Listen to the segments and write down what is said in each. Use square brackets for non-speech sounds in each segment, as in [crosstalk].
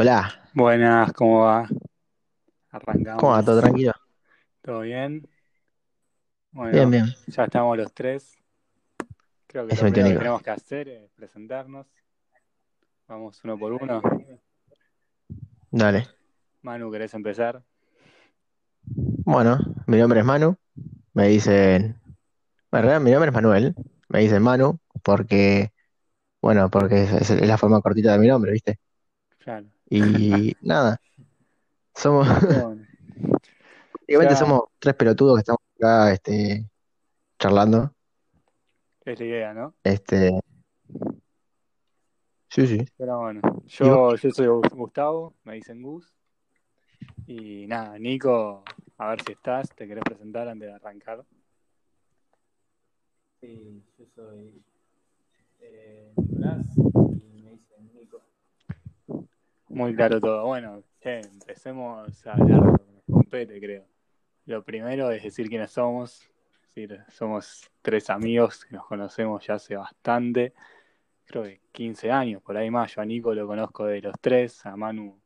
Hola, Buenas, ¿cómo va? ¿cómo va? Arrancamos. ¿Todo tranquilo? ¿Todo bien? Bien, Bueno, bien. ya estamos los tres. Creo que Eso lo me primero que tenemos que hacer es presentarnos. Vamos uno por uno. Dale. Manu, ¿querés empezar? Bueno, mi nombre es Manu. Me dicen. En realidad, mi nombre es Manuel. Me dicen Manu porque. Bueno, porque es, es la forma cortita de mi nombre, ¿viste? Claro. Y [laughs] nada. Somos. [laughs] Bueno, Básicamente ya somos tres pelotudos que estamos acá, este, charlando. es la idea, ¿no? Este. Sí, sí. Pero bueno, yo, yo soy Gustavo, me dicen Gus. Y nada, Nico, a ver si estás, te querés presentar antes de arrancar. Sí, yo soy eh, Nicolás y me dicen Nico. Muy claro todo. Bueno, che, empecemos a hablar lo que nos compete, creo. Lo primero es decir quiénes somos. Es decir, somos tres amigos que nos conocemos ya hace bastante. Creo que 15 años, por ahí más. Yo a Nico lo conozco de los tres, a Manu.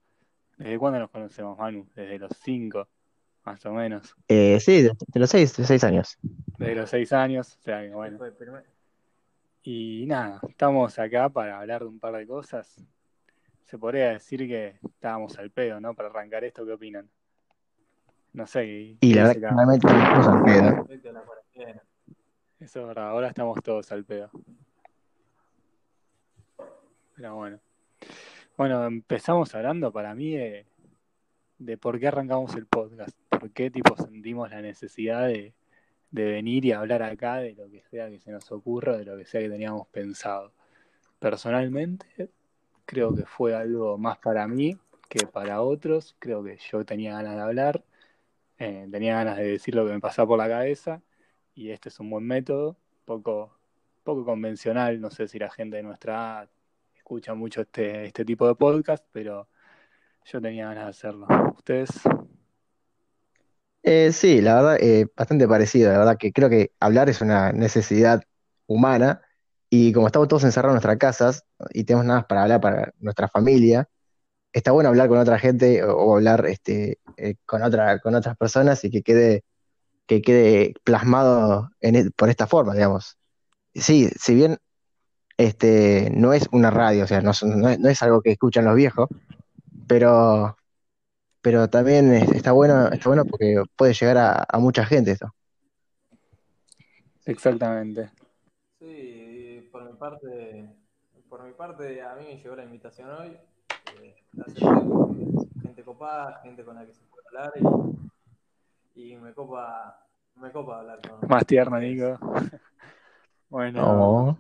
¿Desde cuándo nos conocemos, Manu? Desde los cinco, más o menos. Eh, sí, de, de los seis, de seis años. Desde los seis años, o sea que bueno. Y nada, estamos acá para hablar de un par de cosas. Se podría decir que estábamos al pedo, ¿no? Para arrancar esto, ¿qué opinan? No sé, ¿qué Y la verdad que estamos al pedo. Eso es verdad, ahora estamos todos al pedo. Pero bueno. Bueno, empezamos hablando para mí de, de por qué arrancamos el podcast. ¿Por qué tipo sentimos la necesidad de, de venir y hablar acá de lo que sea que se nos ocurra, de lo que sea que teníamos pensado. Personalmente, creo que fue algo más para mí que para otros. Creo que yo tenía ganas de hablar, eh, tenía ganas de decir lo que me pasaba por la cabeza y este es un buen método, poco, poco convencional. No sé si la gente de nuestra edad escucha mucho este, este tipo de podcast, pero yo tenía ganas de hacerlo. ¿Ustedes? Eh, sí, la verdad, eh, bastante parecido. La verdad que creo que hablar es una necesidad humana y como estamos todos encerrados en nuestras casas y tenemos nada más para hablar para nuestra familia, está bueno hablar con otra gente o, o hablar este, eh, con otra, con otras personas y que quede, que quede plasmado en, e- por esta forma, digamos. Sí, si bien este, no es una radio, o sea, no, no es, no es algo que escuchan los viejos, pero, pero también es- está bueno, está bueno porque puede llegar a, a mucha gente esto. Exactamente. Sí, mi parte, por mi parte a mí me llegó la invitación hoy. Eh, gente copada, gente con la que se puede hablar y, y me copa, me copa hablar con, Más tierno. Nico. [laughs] Bueno, No.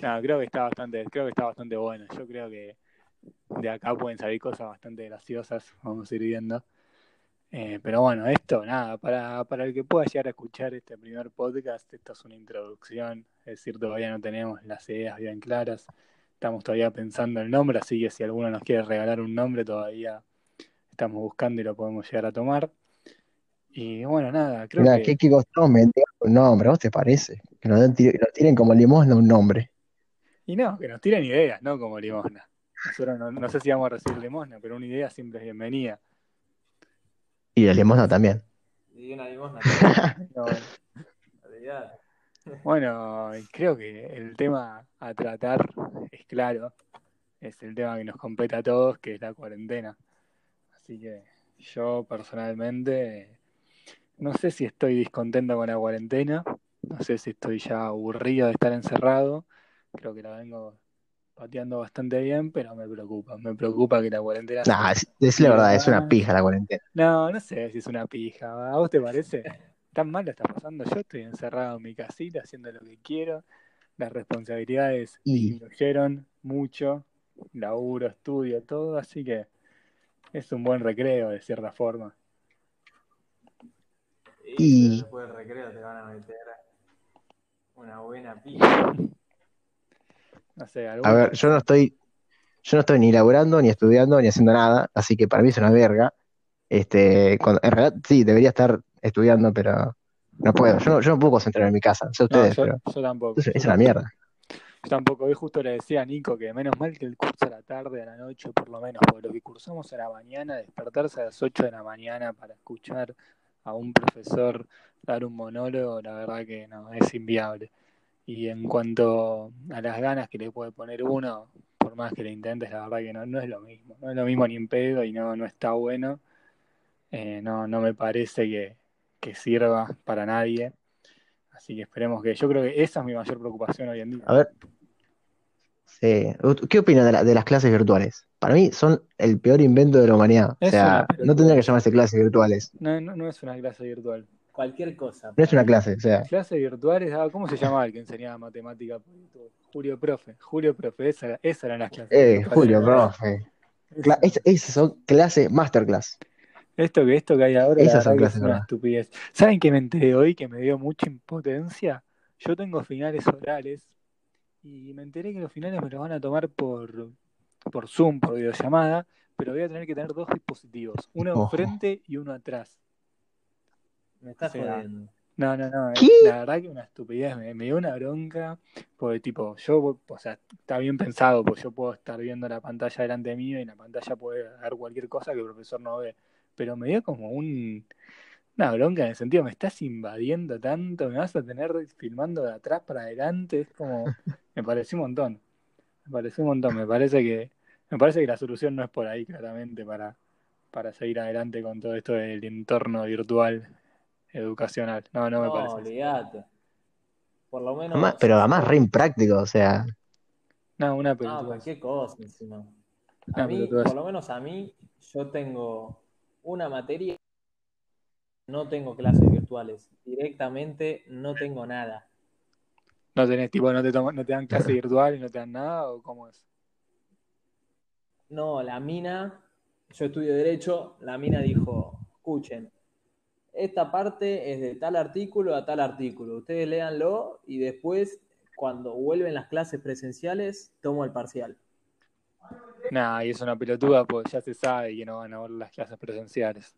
no, creo que está bastante, creo que está bastante bueno. Yo creo que de acá pueden salir cosas bastante graciosas, vamos a ir viendo. Eh, pero bueno, esto, nada, para, para el que pueda llegar a escuchar este primer podcast, esto es una introducción, es decir, todavía no tenemos las ideas bien claras, estamos todavía pensando el nombre, así que si alguno nos quiere regalar un nombre, todavía estamos buscando y lo podemos llegar a tomar. Y bueno, nada, creo que... ¿qué, costó un nombre? ¿A vos te parece? Que nos, den, nos tiren como limosna un nombre. Y no, que nos tiren ideas, no como limosna. Nosotros no, no sé si vamos a recibir limosna, pero una idea siempre es bienvenida. Y la limosna también. Y una limosna [laughs] también, No. Bueno, creo que el tema a tratar es claro, es el tema que nos compete a todos, que es la cuarentena. Así que yo personalmente no sé si estoy discontento con la cuarentena, no sé si estoy ya aburrido de estar encerrado, creo que la vengo pateando bastante bien, pero me preocupa, me preocupa que la cuarentena Nah, es, es la verdad, es una pija la cuarentena. No, no sé si es una pija. ¿A vos te parece? ¿Tan mal la está pasando? Yo estoy encerrado en mi casita haciendo lo que quiero. Las responsabilidades Y disminuyeron mucho. Laburo, estudio, todo. Así que es un buen recreo de cierta forma. Y Y después del recreo te van a meter una buena pija. [laughs] No sé, a ver, yo no estoy, yo no estoy ni laburando, ni estudiando, ni haciendo nada, así que para mí es una verga. Este, cuando- en realidad sí, debería estar estudiando, pero no puedo. Yo no, yo no puedo concentrar en mi casa, no sé No, ustedes, yo, pero yo tampoco. es, una mierda. Yo tampoco, hoy justo le decía a Nico que menos mal que el curso a la tarde, a la noche, por lo menos, porque lo que cursamos a la mañana, despertarse a las 8 de la mañana para escuchar a un profesor dar un monólogo, la verdad que no, es inviable. Y en cuanto a las ganas que le puede poner uno, por más que le intentes, la verdad que no, no es lo mismo. No es lo mismo ni en pedo y no, no está bueno. Eh, no, no me parece que, que sirva para nadie. Así que esperemos que. Yo creo que esa es mi mayor preocupación hoy en día. A ver, sí. ¿Qué opinas de, la- de las clases virtuales? Para mí son el peor invento de la humanidad. O sea, una no tendría que llamarse clases virtuales. No, no, no es una clase virtual. Cualquier cosa. No es una clase, o sea, Clase virtuales, ah, ¿cómo se llamaba el que enseñaba matemática por YouTube? Julio Profe. Julio Profe, esa, esa eran las clases. eh. Julio, profe. Cla- es- Esas son clases masterclass. Esto que, esto que hay ahora Esas son que clases, es una estupidez. ¿Saben qué me enteré hoy que me dio mucha impotencia? Yo tengo finales orales y me enteré que los finales me los van a tomar por, por Zoom, por videollamada, pero voy a tener que tener dos dispositivos, uno enfrente y uno atrás. Me estás O sea, jodiendo. No, no, no, ¿Qué? la verdad que una estupidez, me, me dio una bronca, porque tipo, yo, o sea, está bien pensado, porque yo puedo estar viendo la pantalla delante mío y en la pantalla puede dar cualquier cosa que el profesor no ve, pero me dio como un, una bronca en el sentido, me estás invadiendo tanto, me vas a tener filmando de atrás para adelante, es como, [laughs] me pareció un montón, me pareció un montón, me parece que, me parece que la solución no es por ahí claramente para, para seguir adelante con todo esto del entorno virtual educacional, no, no me No, parece. así. olvídate. Por lo menos. Además- pero además re impráctico, o sea, No, una No, pelotudez. cualquier cosa encima. A Una mí, por lo menos a mí, yo tengo una materia, no tengo clases virtuales. Directamente no tengo nada. No tenés, tipo, no te, toman- no te dan clase virtual y no te dan nada, o cómo es. No, la mina, yo estudio Derecho, la mina dijo, escuchen, esta parte es de tal artículo a tal artículo, ustedes léanlo y después, cuando vuelven las clases presenciales, tomo el parcial. Nah, y es una pelotuda, pues ya se sabe que no van a ver las clases presenciales.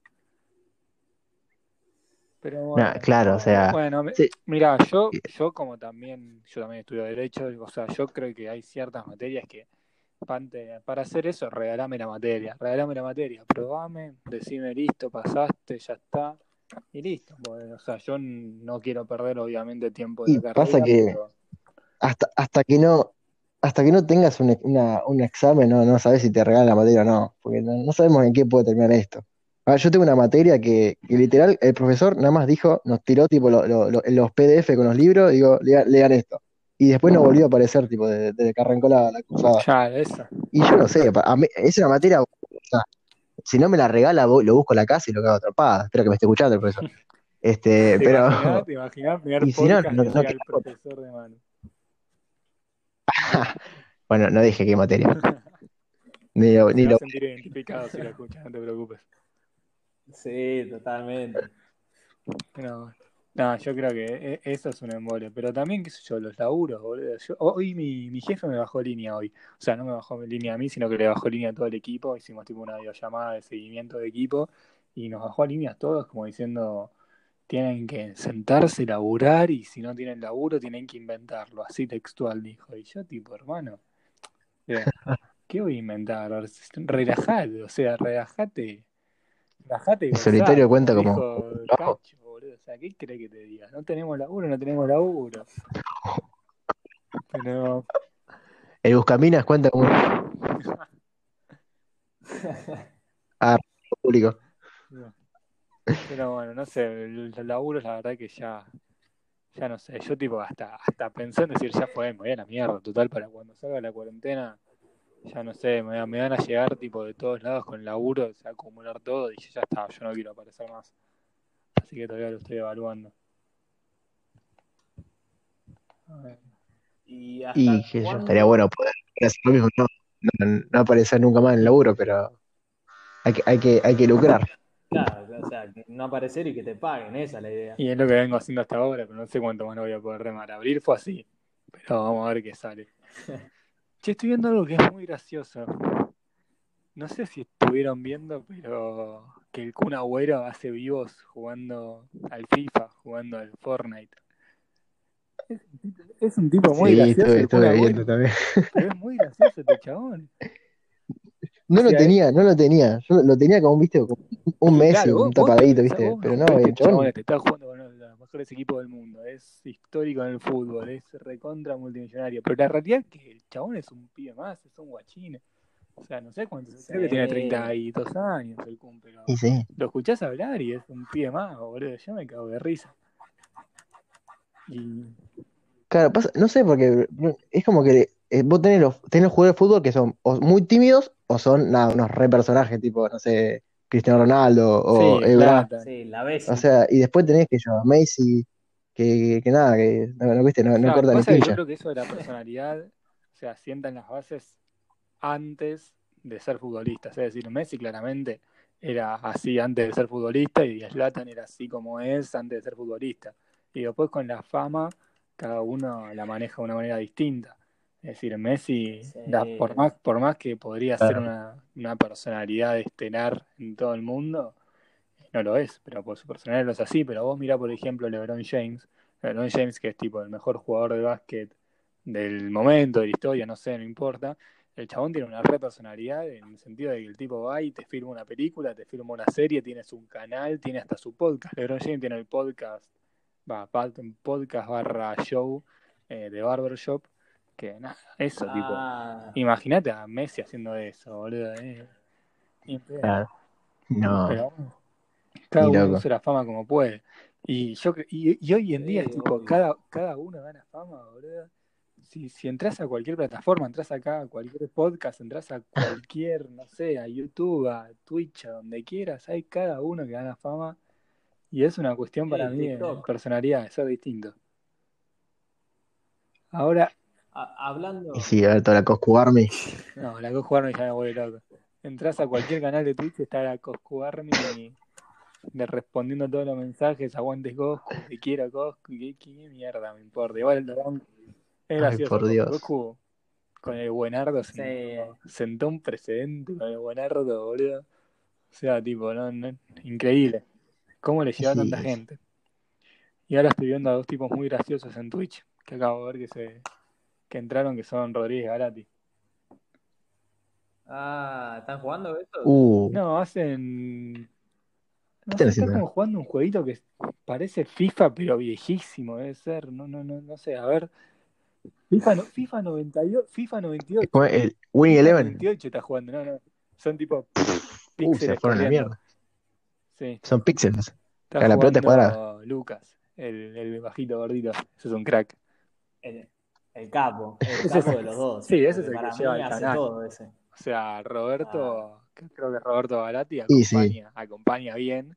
Pero bueno, nah, claro, o sea, bueno, sí. mira, yo, yo como también, yo también estudio Derecho, o sea, yo creo que hay ciertas materias que para hacer eso, regalame la materia, regalame la materia, probame, decime listo, pasaste, ya está, y listo. Bueno, o sea, yo no quiero perder obviamente tiempo de Y carrera, pasa que pero hasta, hasta que no, hasta que no tengas un, una- un examen, no, no sabes si te regalan la materia o no, porque no, no sabemos en qué puede terminar esto. A ver, yo tengo una materia que, que literal el profesor nada más dijo, nos tiró tipo lo- lo- lo- los PDF con los libros, digo, lea- lean esto. Y después no volvió a aparecer, tipo, desde, desde que arrancó la, la cursada. ya, eso. Y yo no sé, a mí- es una materia, o sea, si no me la regala, voy- lo busco en la casa y lo cago atropada. Espero que me esté escuchando el profesor. Este, [laughs] ¿Te pero, imaginás, te imaginás primer [laughs] y si no, no, no el profesor de mano? [laughs] Bueno, no dije qué materia. Ni lo, ni lo a sentir identificado si lo escuchas, no te preocupes. Sí, totalmente. No, no, yo creo que e- eso es un embole, pero también, qué sé yo, los laburos, boludo. Yo- hoy mi, mi jefe me bajó línea hoy. O sea, no me bajó línea a mí, sino que le bajó línea a todo el equipo. Hicimos tipo una videollamada de seguimiento de equipo y nos bajó a líneas todos como diciendo, tienen que sentarse, laburar y si no tienen laburo tienen que inventarlo. Así textual dijo. Y yo tipo, hermano, eh, [laughs] ¿qué voy a inventar? Relajate, o sea, relajate. Relajate y solitario cuenta como dijo O sea, ¿qué crees que te diga? No tenemos laburo, no tenemos laburo. Pero, [laughs] El Buscaminas cuenta como [laughs] ah, público. no. pero bueno, no sé, el- los laburos la verdad que ya, ya no sé, yo tipo hasta, hasta pensé en decir ya fue, me voy a la mierda, total, para cuando salga la cuarentena, ya no sé, me, me van a llegar tipo de todos lados con laburo, se va a acumular todo y ya está, yo no quiero aparecer más. Así que todavía lo estoy evaluando. A ver. ¿Y hasta Y que yo, estaría bueno poder hacer lo mismo, no, no, no aparecer nunca más en el laburo, pero hay que, hay que, hay que lucrar. Claro, o sea, no aparecer y que te paguen, esa es la idea. Y es lo que vengo haciendo hasta ahora, pero no sé cuánto más lo voy a poder remar. Abrir fue así, pero vamos a ver qué sale. [laughs] Che, estoy viendo algo que es muy gracioso. No sé si estuvieron viendo, pero que el Kun Agüero hace vivos jugando al FIFA, jugando al Fortnite. Es un tipo muy Sí, gracioso. estuve, y pone estuve a viendo Boris, también. pero es muy gracioso este chabón. No O lo tenía, no lo tenía. Yo lo tenía como, viste, como un Messi, Claro, un te tapadito, viste. vos Pero no el el chabón chabón, este está jugando con uno de los mejores equipos del mundo, es histórico en el fútbol, es recontra multimillonario, pero la realidad es que el chabón es un pibe más, es un guachín. O sea, no sé cuántos, creo que tiene Sí. 32 años el cum, pero y sí. lo escuchás hablar y es un pibe más, boludo, yo me cago de risa. Y Claro, pasa- no sé, porque es como que eh, vos tenés los, tenés los jugadores de fútbol que son o muy tímidos o son nada, unos re personajes, tipo, no sé, Cristiano Ronaldo o sí, Ebra. Sí, la ves. O sea, y después tenés que yo, Messi, que, que nada, que no, no, viste, no, no Claro, corta ni yo creo que eso de la personalidad, o sea, sientan las bases antes de ser futbolistas. Es decir, Messi claramente era así antes de ser futbolista y Zlatan era así como es antes de ser futbolista. Y después con la fama, cada uno la maneja de una manera distinta. Es decir, Messi, Sí. da- por más, por más que podría ser una, una personalidad estelar en todo el mundo, no lo es, pero por su personalidad no es así. Pero vos mirá, por ejemplo, LeBron James. LeBron James, que es tipo el mejor jugador de básquet del momento, de la historia, no sé, no importa. El chabón tiene una re personalidad en el sentido de que el tipo va y te firma una película, te firma una serie, tienes un canal, tiene hasta su podcast. LeBron James tiene el podcast, va, podcast barra show eh, de Barbershop, que nada, eso, tipo. Ah, Imagínate a Messi haciendo eso, boludo. Eh. Claro. No, Pero cada uno loco. usa la fama como puede. Y yo y, y hoy en día Sí, es tipo, obvio. cada, cada uno gana fama, boludo. Si, si entras a cualquier plataforma, entras acá a cualquier podcast, entras a cualquier, no sé, a YouTube, a Twitch, a donde quieras, hay cada uno que gana fama. Y es una cuestión Sí, para mí de TikTok. personalidad, de ser distinto. Ahora, a- hablando. y sí, a ver, toda la Coscu Army. [laughs] no, la Coscu Army ya me vuelve loco. Entras a cualquier canal de Twitch, está la Coscu Army de respondiendo todos los mensajes, aguantes Coscu, te quiero Coscu, qué, qué mierda me importa. Igual lo es Ay, gracioso. por. Dios. Con el buenardo Sí. sentó, sentó un precedente con el buenardo, boludo. O sea, tipo, no, no, increíble. ¿Cómo le lleva a tanta gente? Y ahora estoy viendo a dos tipos muy graciosos en Twitch, que acabo de ver que se que entraron, que son Rodríguez Garati. Ah, ¿están jugando esto? Uh, No, hacen. No están sé, está haciendo? como jugando un jueguito que parece FIFA, pero viejísimo, debe ser. No, no, no, no sé, a ver. FIFA, no- FIFA 98, FIFA 98. ¿cómo es? el Winning Eleven. 98 está jugando, no, no. Son tipo Uh, se píxeles fueron a la mierda. Sí, Son píxeles. está la pelota es jugando Lucas, el, el bajito gordito. Ese es un crack. El, el capo, el Ese capo es- de los dos. sí, ese es el que lleva el canal. todo ese. O sea, Roberto, que creo que Roberto Galati Y sí. acompaña, acompaña bien,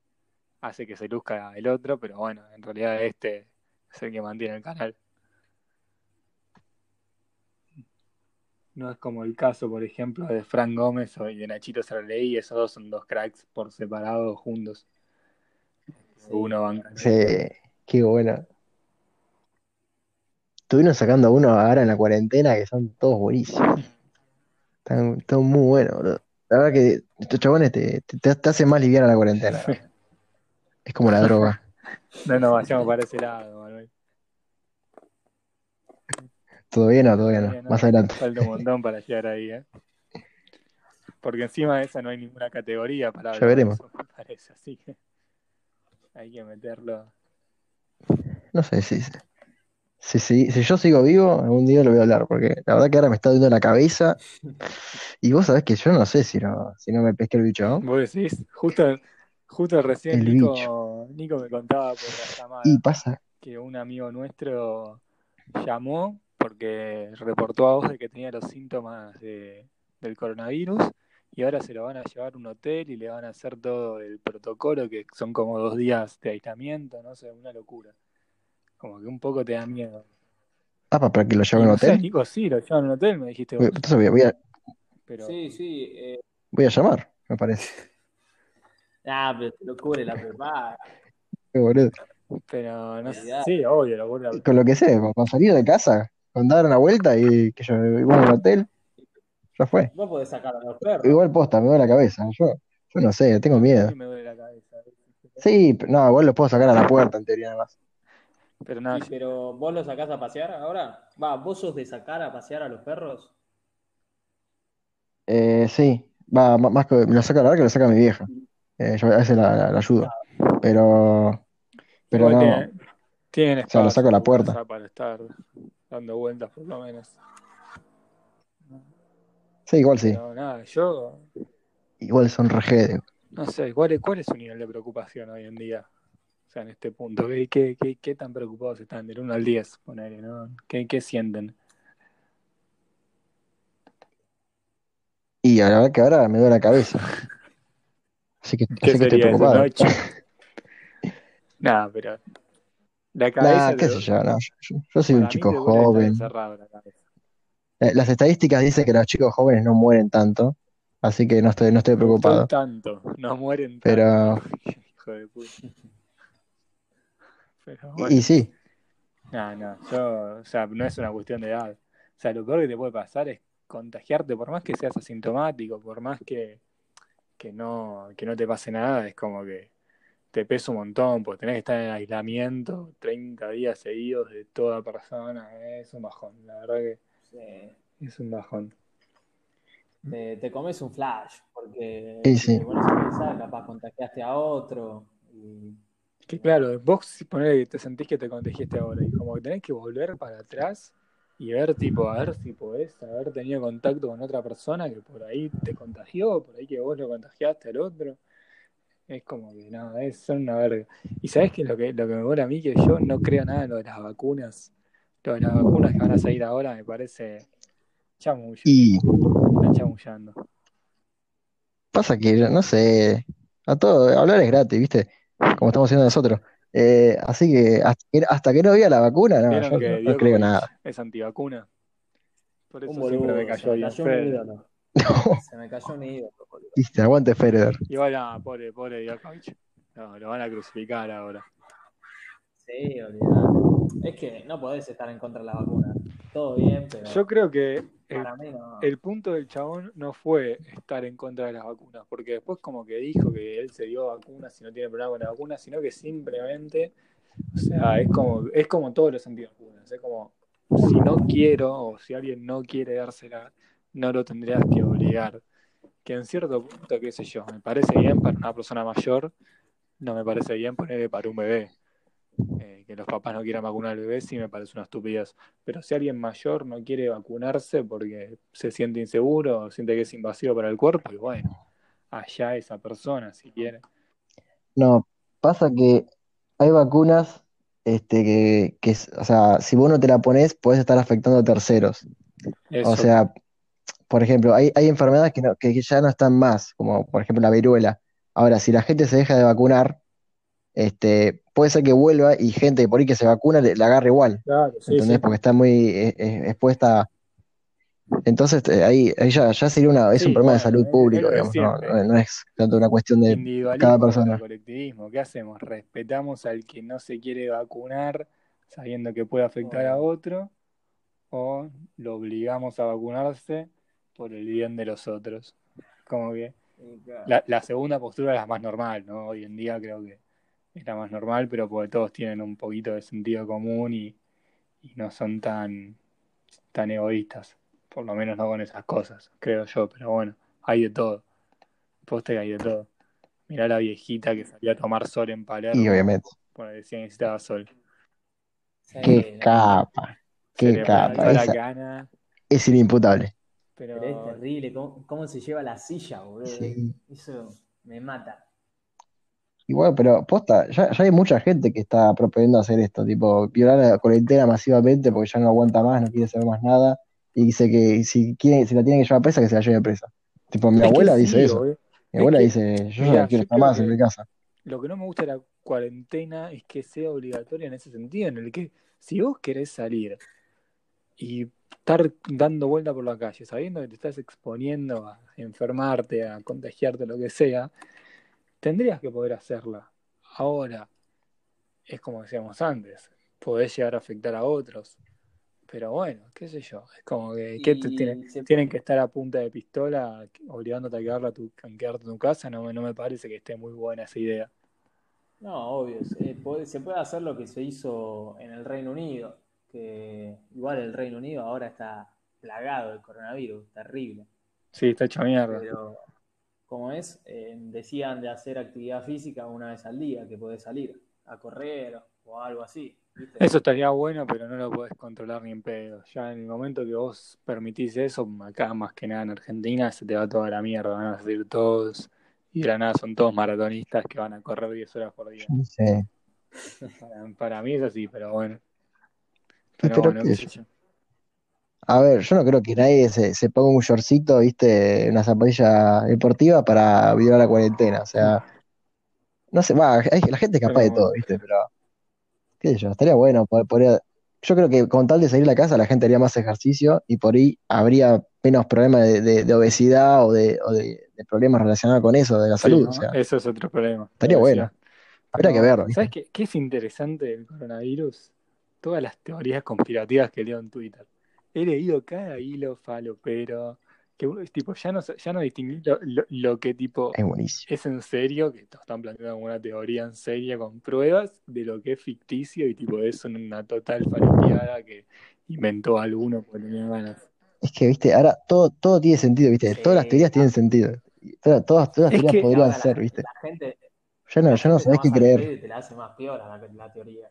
hace que se luzca el otro, pero bueno, en realidad este es el que mantiene el canal. No es como el caso, por ejemplo, de Frank Gómez o de Nachito Sarley, esos dos son dos cracks por separado, juntos. Sí. Uno banca. Sí, qué bueno. Estuvieron sacando uno ahora en la cuarentena que son todos buenísimos. Están, están muy buenos, boludo. La verdad que estos chabones te, te, te hacen más liviana la cuarentena. [laughs] Es como la droga. No nos vayamos para ese lado, Manuel. ¿Todavía no? Todavía Todavía no. no. Más adelante. Falta un montón para [laughs] llegar ahí, ¿eh? Porque encima de esa no hay ninguna categoría para Ya hablar de veremos. eso, me parece, así que [laughs] hay que meterlo. No sé si, si, si, si yo sigo vivo, algún día lo voy a hablar, porque la verdad que ahora me está dando la cabeza. Y vos sabés que yo no sé si no, si no me pesqué el bicho, ¿no? Vos decís, justo, justo recién El Nico, Nico me contaba por la llamada Y pasa, que un amigo nuestro llamó porque reportó a vos de que tenía los síntomas de- del coronavirus y ahora se lo van a llevar a un hotel y le van a hacer todo el protocolo, que son como dos días de aislamiento, no sé, una locura. Como que un poco te da miedo. ah, para que lo lleven a un no sé, hotel. Nico, sí, lo llevan a un hotel, me dijiste Voy- vos, Entonces voy a, voy a, pero Sí, sí. Eh, voy a llamar, me parece. ah, pero te lo cubre la prepaga. [laughs] Qué boludo. pero no sé, sí, obvio, lo vuelve a- Con lo que sé, con, salir de casa, dar una vuelta y que yo igual a un hotel, ya fue. Vos podés sacar a los perros. Igual posta, me duele la cabeza. Yo, yo no sé, tengo miedo. Sí me duele la cabeza. Sí, no, igual lo puedo sacar a la puerta en teoría nada más. Pero nada, pero vos lo sacás a pasear ahora. Va, vos sos de sacar a pasear a los perros. Eh, sí, va, má- más que me lo saca la verdad que lo saca mi vieja. Eh, yo a veces la, la- la ayudo. Pero, pero igual no, tienen, tienen o sea, lo saco a la puerta. casa para estar dando vueltas por lo menos. Sí, igual sí. Pero nada, yo Igual son rejedes. no sé, ¿cuál es, cuál es su nivel de preocupación hoy en día? O sea, en este punto, ¿qué, qué, qué, qué tan preocupados están? Del 1 al 10, ponele, ¿no? ¿Qué, qué sienten? Y la verdad que ahora me duele la cabeza. [laughs] Así que, ¿Qué así que estoy preocupado. [laughs] Nada, pero la Nah, cabeza qué sé yo, no, yo, yo soy un chico joven. la. Eh, Las estadísticas dicen que los chicos jóvenes no mueren tanto, así que no estoy, no estoy preocupado. tanto, no mueren tanto. Pero, [laughs] Hijo de puta. [laughs] Pero y, y sí, no, no, yo, o sea, no es una cuestión de edad. O sea, lo peor que te puede pasar es contagiarte, por más que seas asintomático, por más que, que no, que no te pase nada, es como que te pesa un montón, porque tenés que estar en aislamiento 30 días seguidos de toda persona, es un bajón, la verdad que Sí. es un bajón. Te, te comes un flash, porque si sí. te pones a pensar, capaz contagiaste a otro. Y... Que claro, vos si ponele que te sentís que te contagiaste ahora y como que tenés que volver para atrás y ver tipo, a ver si podés haber tenido contacto con otra persona que por ahí te contagió, por ahí que vos lo contagiaste al otro. Es como que nada, es son una verga. Y sabés que lo que, lo que me mola a mí que yo no creo nada en lo de las vacunas. Lo de las vacunas que van a salir ahora me parece chamullo. y Están chamullando. pasa que, no sé, a todo, hablar es gratis, ¿viste? Como estamos haciendo nosotros. Eh, así que hasta que, hasta que no vea la vacuna, no, ¿Vieron yo no, no creo nada. es antivacuna? Por eso Un siempre me cayó bien No, Se me cayó un ídolo, viste, aguante Federer. Igual, no, pobre, pobre Djokovic. No, lo van a crucificar ahora. Sí, olvidate. Es que no podés estar en contra de la vacuna. Todo bien, pero Yo creo que no. el punto del chabón no fue estar en contra de las vacunas, porque después como que dijo que él se dio vacunas y no tiene problema con las vacunas, sino que simplemente, o sea, es como, es como todos los antivacunas, es como, si no quiero o si alguien no quiere dársela, no lo tendrías que obligar. Que en cierto punto, qué sé yo, me parece bien para una persona mayor, no me parece bien ponerle para un bebé. Eh, que los papás no quieran vacunar al bebé sí me parece una estupidez. Pero si alguien mayor no quiere vacunarse porque se siente inseguro siente que es invasivo para el cuerpo, y bueno, allá esa persona si quiere. No, pasa que hay vacunas este, que, que, o sea, si vos no te la pones, puedes estar afectando a terceros. Eso, O sea, por ejemplo, hay, hay enfermedades que, no- que ya no están más, como por ejemplo la viruela. Ahora, si la gente se deja de vacunar, este, puede ser que vuelva y gente por ahí que se vacuna le- la agarre igual, claro, sí, ¿entendés? sí. Porque está muy eh, eh, expuesta. Entonces, eh, ahí, ahí ya, ya sería una, es un problema de salud de digamos, no, siempre. no- no es tanto una cuestión de cada persona. colectivismo. ¿Qué hacemos? ¿Respetamos al que no se quiere vacunar sabiendo que puede afectar a otro? ¿O lo obligamos a vacunarse por el bien de los otros? Como que Y claro. la, la segunda postura es la más normal, ¿no? Hoy en día creo que es la más normal, pero porque todos tienen un poquito de sentido común y, y no son tan, tan egoístas. Por lo menos no con esas cosas, creo yo. Pero bueno, hay de todo. Poste que hay de todo. Mirá la viejita que salió a tomar sol en Y Palermo obviamente, porque decía que necesitaba sol. Qué capa, qué capa, esa es inimputable. Pero es terrible cómo, cómo se lleva la silla, boludo. Sí. Eso me mata. Igual, pero posta, ya, ya hay mucha gente que está proponiendo hacer esto, tipo, violar a la cuarentena masivamente porque ya no aguanta más, no quiere saber más nada, y dice que si quiere, si la tiene que llevar presa, que se la lleve presa. Tipo, mi es abuela sí, dice eso. Mi Es abuela que, dice, yo ya mirá, no quiero yo estar más en mi casa. lo que no me gusta de la cuarentena es que sea obligatoria en ese sentido, en el que si vos querés salir y estar dando vuelta por la calle, sabiendo que te estás exponiendo a enfermarte, a contagiarte, lo que sea, tendrías que poder hacerla. Ahora, es como decíamos antes, podés llegar a afectar a otros. Pero bueno, qué sé yo, es como que, ¿qué te tienen, que estar a punta de pistola obligándote a, quedarla a tu, a quedarte en tu casa? No, me- no me parece que esté muy buena esa idea. No, obvio. Se puede, se puede hacer lo que se hizo en el Reino Unido, que igual el Reino Unido ahora está plagado del coronavirus, terrible. Sí, está hecho mierda. Pero, como es, Eh, decían de hacer actividad física una vez al día, que podés salir a correr o algo así. ¿viste? Eso estaría bueno, pero no lo podés controlar ni en pedo. Ya en el momento que vos permitís eso, acá más que nada en Argentina, se te va toda la mierda. Van a salir todos, y de la nada son todos maratonistas que van a correr 10 horas por día. [laughs] Para, para mí es así, pero bueno. Pero Pero bueno, qué qué sé sé yo. A ver, yo no creo que nadie se, se ponga un shortcito, viste, una zapatilla deportiva para violar la cuarentena. O sea, no sé, va, hay- la gente es capaz de Pero todo, viste, pero qué sé yo, estaría bueno. poder- yo creo que con tal de salir a la casa la gente haría más ejercicio y por ahí habría menos problemas de, de- de obesidad o, de, o de- de problemas relacionados con eso, de la Sí, salud. ¿no? O sea, Eso es otro problema. estaría bueno. obesidad. Habría que Pero, verlo, ¿sabes qué, qué es interesante del coronavirus? Todas las teorías conspirativas que leo en Twitter. He leído cada hilo falopero, que uno es tipo, ya no, ya no distinguí lo, lo- lo que tipo Es buenísimo. es en serio, que te están planteando una teoría en serio con pruebas, de lo que es ficticio y tipo es una total falopeada que inventó alguno porque tenía ganas. Es que, viste, ahora todo, todo tiene sentido, viste, todas las teorías tienen sentido. Todas, todas, todas las Es teorías que- podrían Ahora ser, viste. la gente, Ya no, ya no sabés qué creer. te la hace más la, la teoría.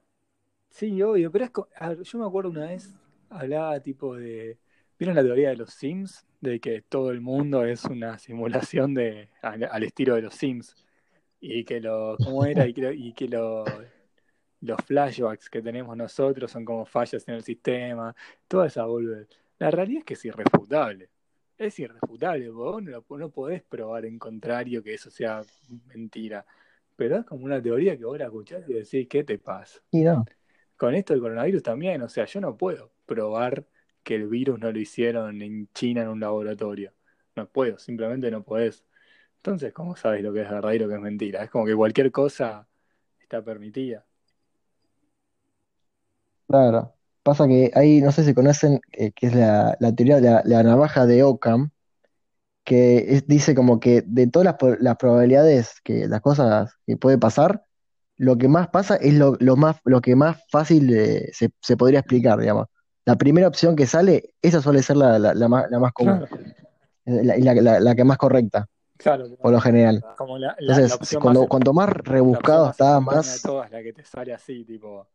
Sí, obvio, pero es co- a ver, yo me acuerdo una vez hablaba tipo de ¿vieron la teoría de los Sims? De que todo el mundo es una simulación de al, estilo de los Sims y que lo cómo era y que, y que lo- los flashbacks que tenemos nosotros son como fallas en el sistema, toda esa boludez. La realidad es que es irrefutable. Es irrefutable, vos no, lo- no podés probar en contrario que eso sea mentira. Pero es como una teoría que vos la escuchás y decís, ¿qué te pasa? Y no, Con esto del coronavirus también, o sea, yo no puedo probar que el virus no lo hicieron en China en un laboratorio. No puedo, simplemente no podés. Entonces, ¿cómo sabes lo que es verdad y lo que es mentira? Es como que cualquier cosa está permitida. claro. Pasa que ahí, no sé si conocen, eh, que es la, la teoría de la, navaja de Occam, que dice como que de todas las, las probabilidades que las cosas que puede pasar, lo que más pasa es lo, lo más, lo que más fácil eh, se, se podría explicar, digamos. La primera opción que sale, esa suele ser la, la- la más, la más común, Claro, eh, la, y la, la- la que más correcta, claro, por lo general. como la, la, la Entonces, opción cuando, más, cuanto más rebuscado más está, de más, todas, la que te sale así, tipo.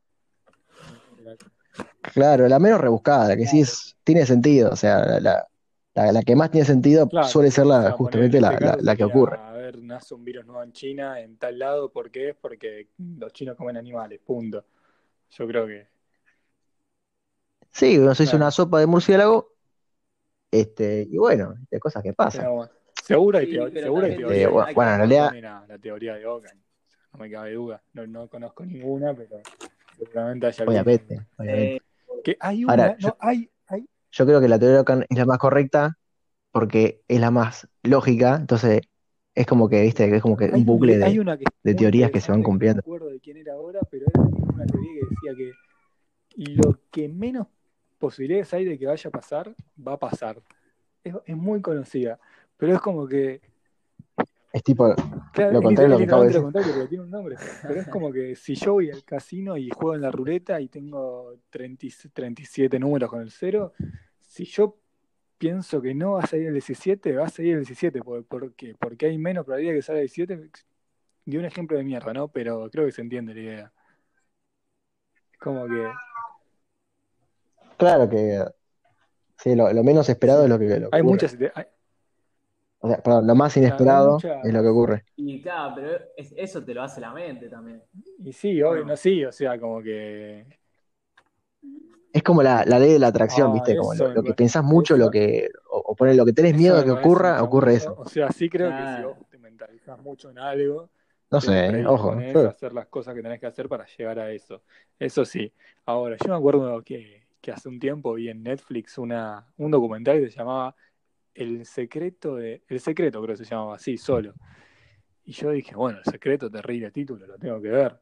claro, la menos rebuscada, la que sí Claro. es, tiene sentido, o sea, la, la, la- la que más tiene sentido Claro, suele ser o la, sea, justamente la, la, que ocurre. Nace un virus nuevo en China, en tal lado, ¿por qué? Porque los chinos comen animales, punto. Yo creo que, Sí, uno se hizo claro. una sopa de murciélago, este, y bueno, de cosas que pasan. Pero bueno, seguro hay, Sí, teo- seguro hay también Eh, teorías bu- que hay bueno, en realidad, la teoría de Occam. No me cabe duda. No, no conozco ninguna, pero seguramente hay alguna. obviamente, obviamente. Eh, Que hay Ahora, una, yo, no, hay, hay, yo creo que la teoría de Occam es la más correcta porque es la más lógica, entonces es como que, viste, que es como que un bucle hay de, una que de teorías que se van que no cumpliendo. acuerdo de quién era ahora, pero era una teoría que decía que lo que menos posibilidades hay de que vaya a pasar, va a pasar. Es, es muy conocida, pero es como que Es tipo Claro, lo contrario lo que acabo de decir. contrario, pero tiene un nombre. Pero es como que si yo voy al casino y juego en la ruleta y tengo 30 y 37 números con el cero, si yo pienso que no va a salir el 17, va a salir el 17. ¿Por, por qué? Porque hay menos probabilidad de que salga el 17. Di un ejemplo de mierda, ¿no? Pero creo que se entiende la idea. Es como que, Claro que sí, lo, lo menos esperado sí, es lo que, lo que hay ocurre. muchas, hay- O sea, perdón, lo más claro, inesperado muchas, es lo que ocurre. y claro, pero es- eso te lo hace la mente también. y sí, ¿O obvio, no no? sí, o sea, como que, Es como la, la ley de la atracción, ah, ¿viste? Como lo, que pensás mucho, lo que, o, o poner lo que tenés miedo de que ocurra, ocurre eso. O sea, sí creo que si vos te mentalizás mucho en algo, No te sé, ojo. a hacer las cosas que tenés que hacer para llegar a eso. Eso sí. Ahora, yo me acuerdo que, que hace un tiempo vi en Netflix una, un documental que se llamaba El secreto de... El secreto creo que se llamaba así, solo. Y yo dije, bueno, el secreto, terrible título, lo tengo que ver.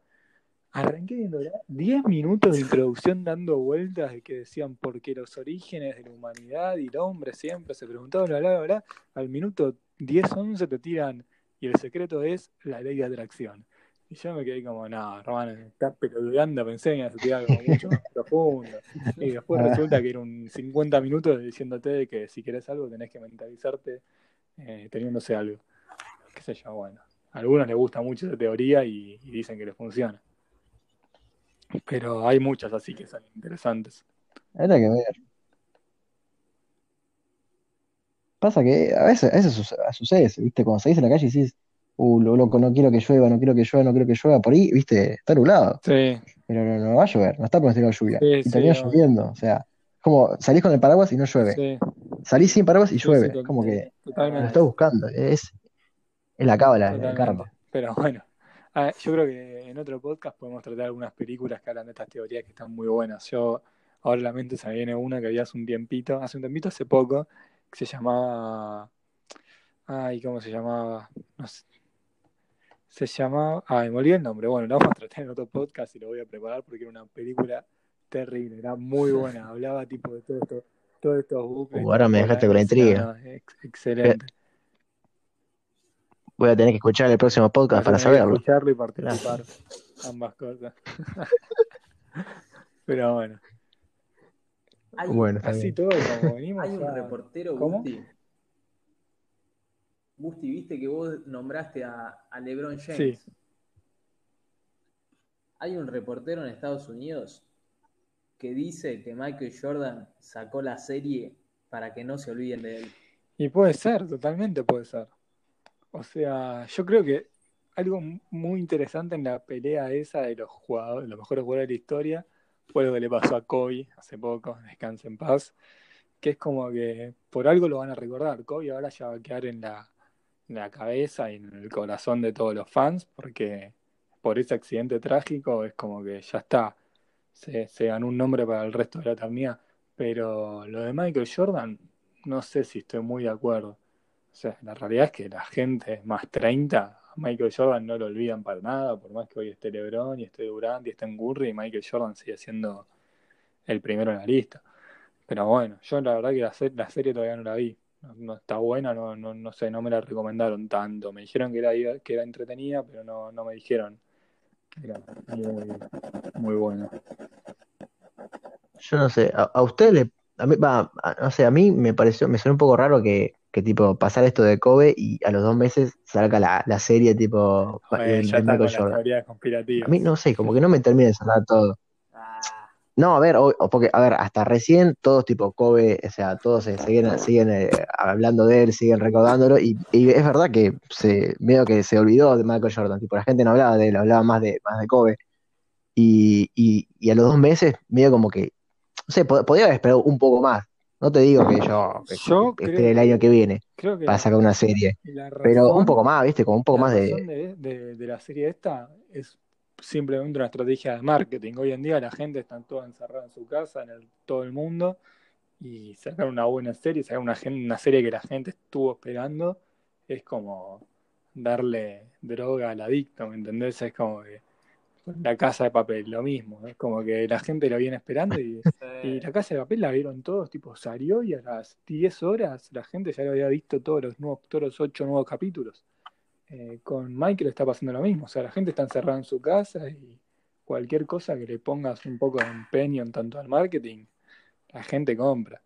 Arranqué viendo 10 minutos de introducción dando vueltas de que decían por qué los orígenes de la humanidad y el hombre siempre se preguntaban, bla, bla, bla. Al minuto 10, 11 te tiran y el secreto es la ley de atracción. Y yo me quedé como, no, hermano, estás pelotudeando, pensé que ibas a tirar algo mucho más profundo. Y después Ah. resulta que era un 50 minutos diciéndote de que si querés algo tenés que mentalizarte eh, teniéndose algo. Qué sé yo, bueno. A algunos les gusta mucho esa teoría y, y dicen que les funciona. Pero hay muchas así que son interesantes. Habrá que ver. Pasa que a veces, a veces sucede, ¿viste? Cuando salís a la calle y decís, uh, lo- loco, no quiero que llueva, no quiero que llueva, no quiero que llueva, por ahí, ¿viste? Está nublado, Sí, pero no, no va a llover, no está pronosticado lluvia. Sí, Y sí, termina lloviendo, o sea, como salís con el paraguas y no llueve. sí, Salís sin paraguas y llueve. como que lo estás buscando. Es, es la cábala, el karma. Pero bueno, ah, yo creo que en otro podcast podemos tratar algunas películas que hablan de estas teorías que están muy buenas. Yo ahora la mente se me viene una que había hace un tiempito, hace un tiempito, hace poco, que se llamaba... Ay, ¿cómo se llamaba? No sé. Se llamaba... Ay, me olvidé el nombre. Bueno, lo vamos a tratar en otro podcast y lo voy a preparar porque era una película terrible, era muy [laughs] buena. Hablaba tipo de todo esto, todos estos bucles. Uh, ahora me dejaste con la intriga. ex- excelente. Voy a tener que escuchar el próximo podcast para saberlo. escucharlo y participar. Ambas cosas. [laughs] Pero bueno, Hay, Bueno, así bien. todo como venimos. hay un reportero, ¿Cómo? Gusti. Gusti, viste que vos nombraste a, a LeBron James. Sí. Hay un reportero en Estados Unidos que dice que Michael Jordan sacó la serie para que no se olviden de él. Y puede ser, totalmente puede ser. O sea, yo creo que algo muy interesante en la pelea esa de los jugadores, los mejores jugadores de la historia, fue lo que le pasó a Kobe hace poco, descanse en paz, que es como que por algo lo van a recordar. Kobe ahora ya va a quedar en la, en la cabeza y en el corazón de todos los fans, porque por ese accidente trágico es como que ya está, se, se ganó un nombre para el resto de la eternidad. Pero lo de Michael Jordan, no sé si estoy muy de acuerdo. O sea, la realidad es que la gente más 30, a Michael Jordan no lo olvidan para nada, por más que hoy esté LeBron y esté Durant y esté en Curry, Michael Jordan sigue siendo el primero en la lista. Pero bueno, yo la verdad que la, se- la serie todavía no la vi. No, está buena, no, no, no sé, no me la recomendaron tanto. Me dijeron que era, que era entretenida, pero no, no me dijeron que era muy, muy buena. Yo no sé, a, a usted le, a mí, va, no sé, a mí me pareció, me suena un poco raro que, que tipo pasar esto de Kobe y a los dos meses salga la, la serie tipo [laughs] ya Michael Jordan. A mí no sé, como que no me termina de sonar todo. Ah, No, a ver, o- porque, a ver, hasta recién todos tipo Kobe, o sea, todos se siguen, siguen eh, hablando de él, siguen recordándolo, y, y es verdad que se, medio que se olvidó de Michael Jordan, tipo, la gente no hablaba de él, hablaba más de, más de Kobe, y, y, y a los dos meses, medio como que, no sé, pod- podría haber esperado un poco más, no te digo que yo, que- Yo creo el año que viene Creo que para sacar una serie, pero un poco más, ¿viste? Como un poco la más de... de, de- de la serie esta es simplemente una estrategia de marketing. Hoy en día la gente está toda encerrada en su casa, en el- todo el mundo, y sacar una buena serie, sacar una, una serie que la gente estuvo esperando, es como darle droga al adicto, ¿me entendés? Es como que con la casa de papel, lo mismo, es como que la gente lo viene esperando y, [laughs] y la casa de papel la vieron todos, tipo salió y a las 10 horas la gente ya lo había visto todos los nuevos, todos los 8 nuevos capítulos. Eh, con Michael está pasando lo mismo, o sea, la gente está encerrada en su casa y cualquier cosa que le pongas un poco de empeño en tanto al marketing, la gente compra.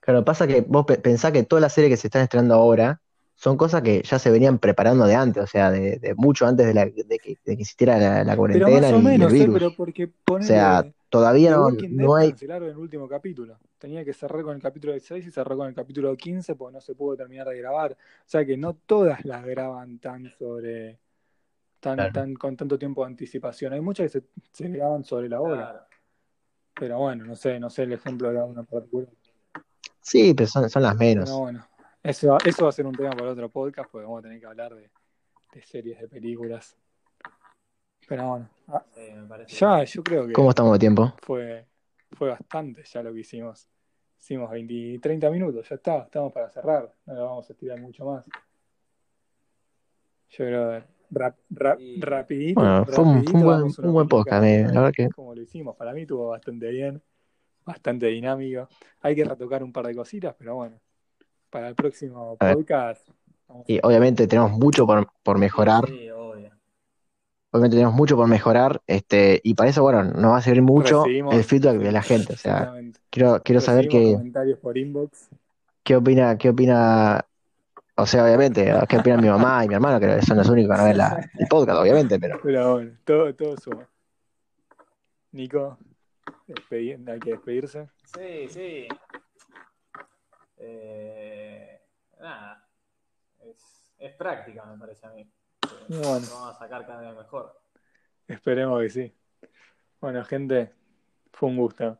Claro, pasa que vos pe- pensás que todas las series que se están estrenando ahora son cosas que ya se venían preparando de antes, o sea, de, de mucho antes de, la, de, que, de que existiera la, la Pero cuarentena más o y el menos, ¿eh? virus. pero porque O ponele sea, todavía no, no hay... cancelaron el último capítulo. Tenía que cerrar con el capítulo 16 y cerró con el capítulo 15 porque no se pudo terminar de grabar. O sea que no todas las graban tan sobre tan, Claro. tan con tanto tiempo de anticipación. Hay muchas que se, se graban sobre la hora. claro. Pero bueno, no sé, no sé el ejemplo de alguna particular. Sí, pero son, son las menos. Pero bueno, eso, eso va a ser un tema para otro podcast porque vamos a tener que hablar de, de series, de películas. Pero bueno, ah, Sí, me parece. ya yo creo que ¿Cómo estamos de tiempo? fue, fue bastante ya lo que hicimos. Hicimos 20, y 30 minutos, ya está, estamos para cerrar, no lo vamos a estirar mucho más. Yo creo que rap, rap- rapidito, Bueno, fue un, rapidito fue un buen, un buen podcast, me- la verdad que... como lo hicimos. Para mí estuvo bastante bien, bastante dinámico. Hay que retocar un par de cositas, pero bueno, para el próximo podcast y obviamente tenemos mucho por, por mejorar, Sí, obvio. obviamente tenemos mucho por mejorar, este, y para eso, bueno, nos va a servir mucho Recibimos- el feedback de la [laughs] gente, o sea, quiero, quiero saber qué, comentarios por inbox. qué opina, qué opina, o sea, obviamente, qué opina mi mamá y mi hermano, que son los únicos que van a ver la- el podcast, obviamente, pero Pero bueno, todo, todo suma. Nico, hay que despedirse. Sí, sí. Eh, nada. Es, es práctica, me parece a mí. Bueno. Lo vamos a sacar cada vez mejor. Esperemos que sí. Bueno, gente, fue un gusto.